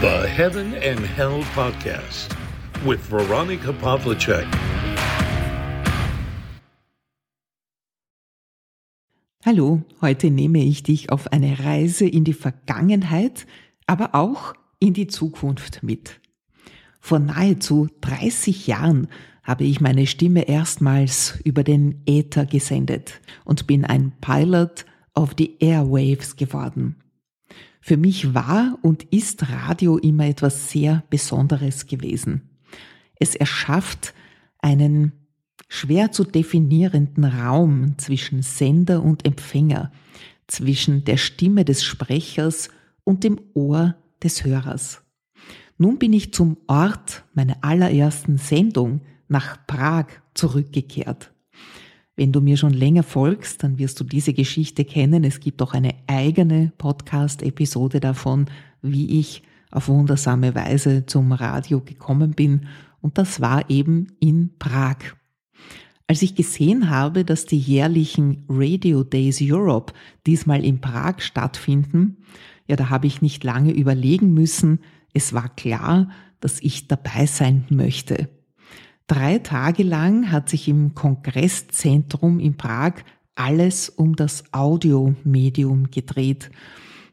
The Heaven and Hell Podcast with Veronica Pavlicek. Hallo, heute nehme ich dich auf eine Reise in die Vergangenheit, aber auch in die Zukunft mit. Vor nahezu 30 Jahren habe ich meine Stimme erstmals über den Äther gesendet und bin ein Pilot of the Airwaves geworden. Für mich war und ist Radio immer etwas sehr Besonderes gewesen. Es erschafft einen schwer zu definierenden Raum zwischen Sender und Empfänger, zwischen der Stimme des Sprechers und dem Ohr des Hörers. Nun bin ich zum Ort meiner allerersten Sendung nach Prag zurückgekehrt. Wenn du mir schon länger folgst, dann wirst du diese Geschichte kennen. Es gibt auch eine eigene Podcast-Episode davon, wie ich auf wundersame Weise zum Radio gekommen bin. Und das war eben in Prag. Als ich gesehen habe, dass die jährlichen Radio Days Europe diesmal in Prag stattfinden, ja, da habe ich nicht lange überlegen müssen. Es war klar, dass ich dabei sein möchte. Drei Tage lang hat sich im Kongresszentrum in Prag alles um das Audiomedium gedreht,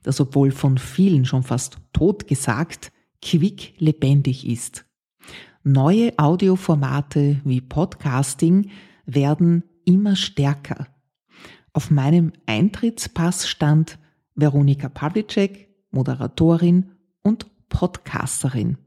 das obwohl von vielen schon fast tot gesagt, quick lebendig ist. Neue Audioformate wie Podcasting werden immer stärker. Auf meinem Eintrittspass stand Veronika Pavlicek, Moderatorin und Podcasterin.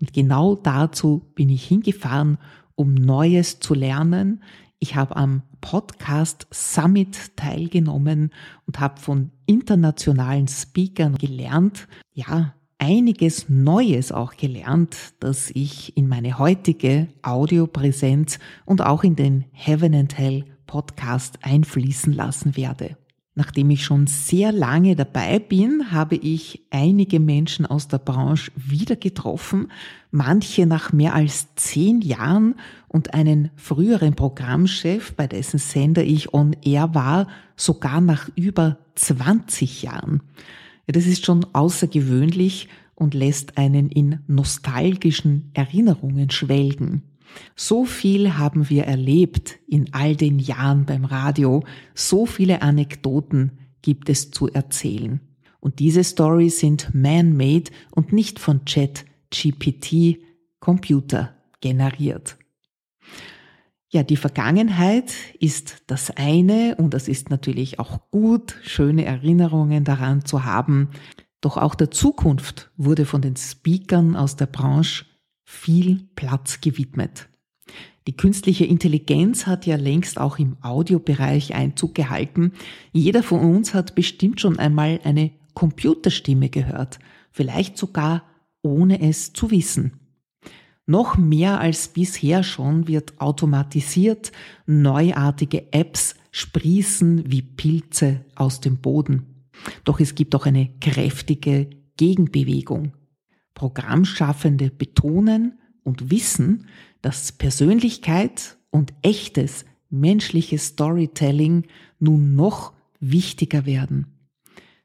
Und genau dazu bin ich hingefahren, um Neues zu lernen. Ich habe am Podcast Summit teilgenommen und habe von internationalen Speakern gelernt, ja, einiges Neues auch gelernt, das ich in meine heutige Audiopräsenz und auch in den Heaven and Hell Podcast einfließen lassen werde. Nachdem ich schon sehr lange dabei bin, habe ich einige Menschen aus der Branche wieder getroffen, manche nach mehr als zehn Jahren und einen früheren Programmchef, bei dessen Sender ich on air war, sogar nach über 20 Jahren. Ja, das ist schon außergewöhnlich und lässt einen in nostalgischen Erinnerungen schwelgen. So viel haben wir erlebt in all den Jahren beim Radio, so viele Anekdoten gibt es zu erzählen. Und diese Stories sind man-made und nicht von Chat GPT Computer generiert. Ja, die Vergangenheit ist das eine und das ist natürlich auch gut, schöne Erinnerungen daran zu haben. Doch auch der Zukunft wurde von den Speakern aus der Branche viel Platz gewidmet. Die künstliche Intelligenz hat ja längst auch im Audiobereich Einzug gehalten. Jeder von uns hat bestimmt schon einmal eine Computerstimme gehört, vielleicht sogar ohne es zu wissen. Noch mehr als bisher schon wird automatisiert, neuartige Apps sprießen wie Pilze aus dem Boden. Doch es gibt auch eine kräftige Gegenbewegung. Programmschaffende betonen und wissen, dass Persönlichkeit und echtes menschliches Storytelling nun noch wichtiger werden.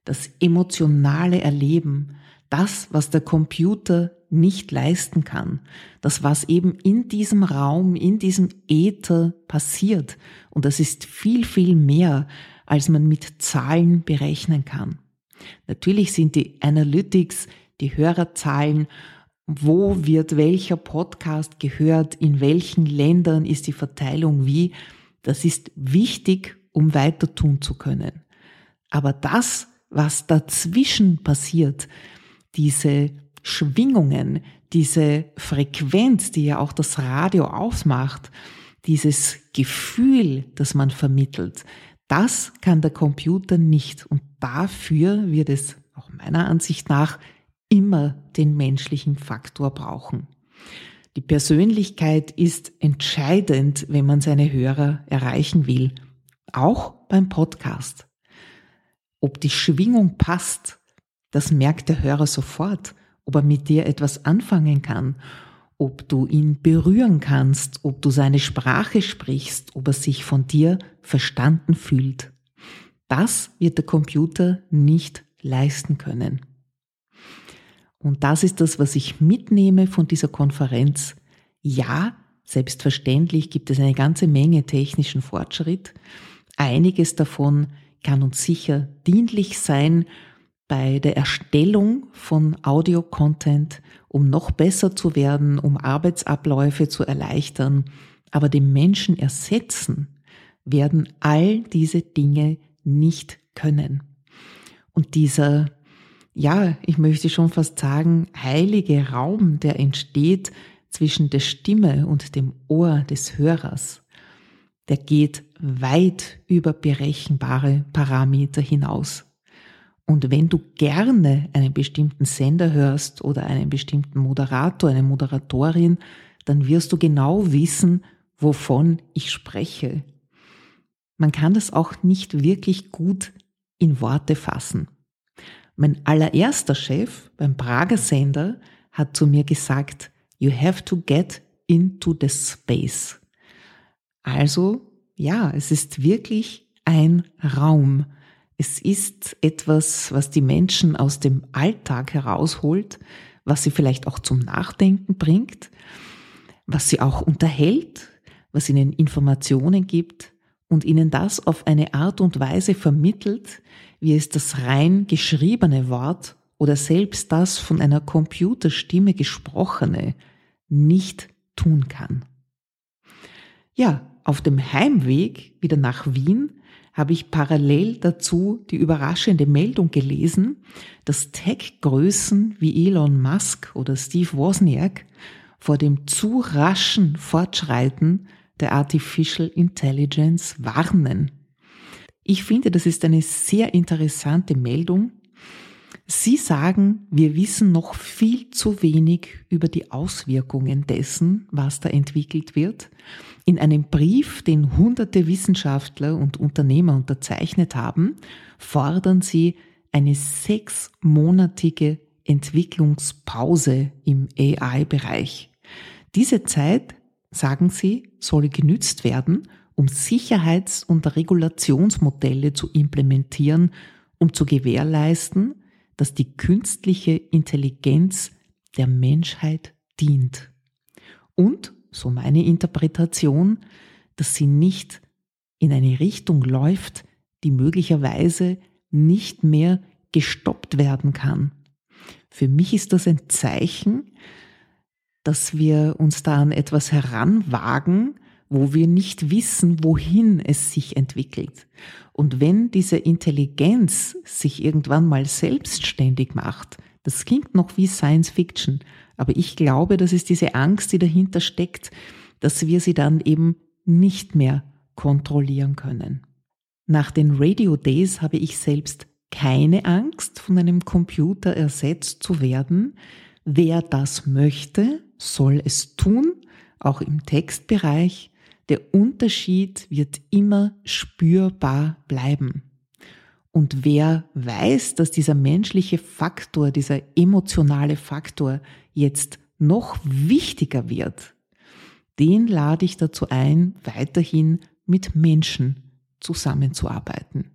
Das emotionale Erleben, das, was der Computer nicht leisten kann, das, was eben in diesem Raum, in diesem Äther passiert. Und das ist viel, viel mehr, als man mit Zahlen berechnen kann. Natürlich sind die Analytics die Hörerzahlen, wo wird welcher Podcast gehört, in welchen Ländern ist die Verteilung wie, das ist wichtig, um weiter tun zu können. Aber das, was dazwischen passiert, diese Schwingungen, diese Frequenz, die ja auch das Radio ausmacht, dieses Gefühl, das man vermittelt, das kann der Computer nicht. Und dafür wird es auch meiner Ansicht nach immer den menschlichen Faktor brauchen. Die Persönlichkeit ist entscheidend, wenn man seine Hörer erreichen will, auch beim Podcast. Ob die Schwingung passt, das merkt der Hörer sofort, ob er mit dir etwas anfangen kann, ob du ihn berühren kannst, ob du seine Sprache sprichst, ob er sich von dir verstanden fühlt. Das wird der Computer nicht leisten können. Und das ist das, was ich mitnehme von dieser Konferenz. Ja, selbstverständlich gibt es eine ganze Menge technischen Fortschritt. Einiges davon kann uns sicher dienlich sein bei der Erstellung von Audio-Content, um noch besser zu werden, um Arbeitsabläufe zu erleichtern. Aber den Menschen ersetzen werden all diese Dinge nicht können. Und dieser, ja, ich möchte schon fast sagen, heilige Raum, der entsteht zwischen der Stimme und dem Ohr des Hörers, der geht weit über berechenbare Parameter hinaus. Und wenn du gerne einen bestimmten Sender hörst oder einen bestimmten Moderator, eine Moderatorin, dann wirst du genau wissen, wovon ich spreche. Man kann das auch nicht wirklich gut in Worte fassen. Mein allererster Chef beim Prager Sender hat zu mir gesagt, you have to get into the space. Also, ja, es ist wirklich ein Raum. Es ist etwas, was die Menschen aus dem Alltag herausholt, was sie vielleicht auch zum Nachdenken bringt, was sie auch unterhält, was ihnen Informationen gibt und ihnen das auf eine Art und Weise vermittelt, wie es das rein geschriebene Wort oder selbst das von einer Computerstimme gesprochene nicht tun kann. Ja, auf dem Heimweg wieder nach Wien habe ich parallel dazu die überraschende Meldung gelesen, dass Tech-Größen wie Elon Musk oder Steve Wozniak vor dem zu raschen Fortschreiten der Artificial Intelligence warnen. Ich finde, das ist eine sehr interessante Meldung. Sie sagen, wir wissen noch viel zu wenig über die Auswirkungen dessen, was da entwickelt wird. In einem Brief, den hunderte Wissenschaftler und Unternehmer unterzeichnet haben, fordern sie eine sechsmonatige Entwicklungspause im AI-Bereich. Diese Zeit sagen sie, soll genützt werden, um Sicherheits- und Regulationsmodelle zu implementieren, um zu gewährleisten, dass die künstliche Intelligenz der Menschheit dient. Und, so meine Interpretation, dass sie nicht in eine Richtung läuft, die möglicherweise nicht mehr gestoppt werden kann. Für mich ist das ein Zeichen, dass wir uns da an etwas heranwagen, wo wir nicht wissen, wohin es sich entwickelt. Und wenn diese Intelligenz sich irgendwann mal selbstständig macht, das klingt noch wie Science Fiction, aber ich glaube, das ist diese Angst, die dahinter steckt, dass wir sie dann eben nicht mehr kontrollieren können. Nach den Radio Days habe ich selbst keine Angst, von einem Computer ersetzt zu werden. Wer das möchte, soll es tun, auch im Textbereich. Der Unterschied wird immer spürbar bleiben. Und wer weiß, dass dieser menschliche Faktor, dieser emotionale Faktor jetzt noch wichtiger wird, den lade ich dazu ein, weiterhin mit Menschen zusammenzuarbeiten.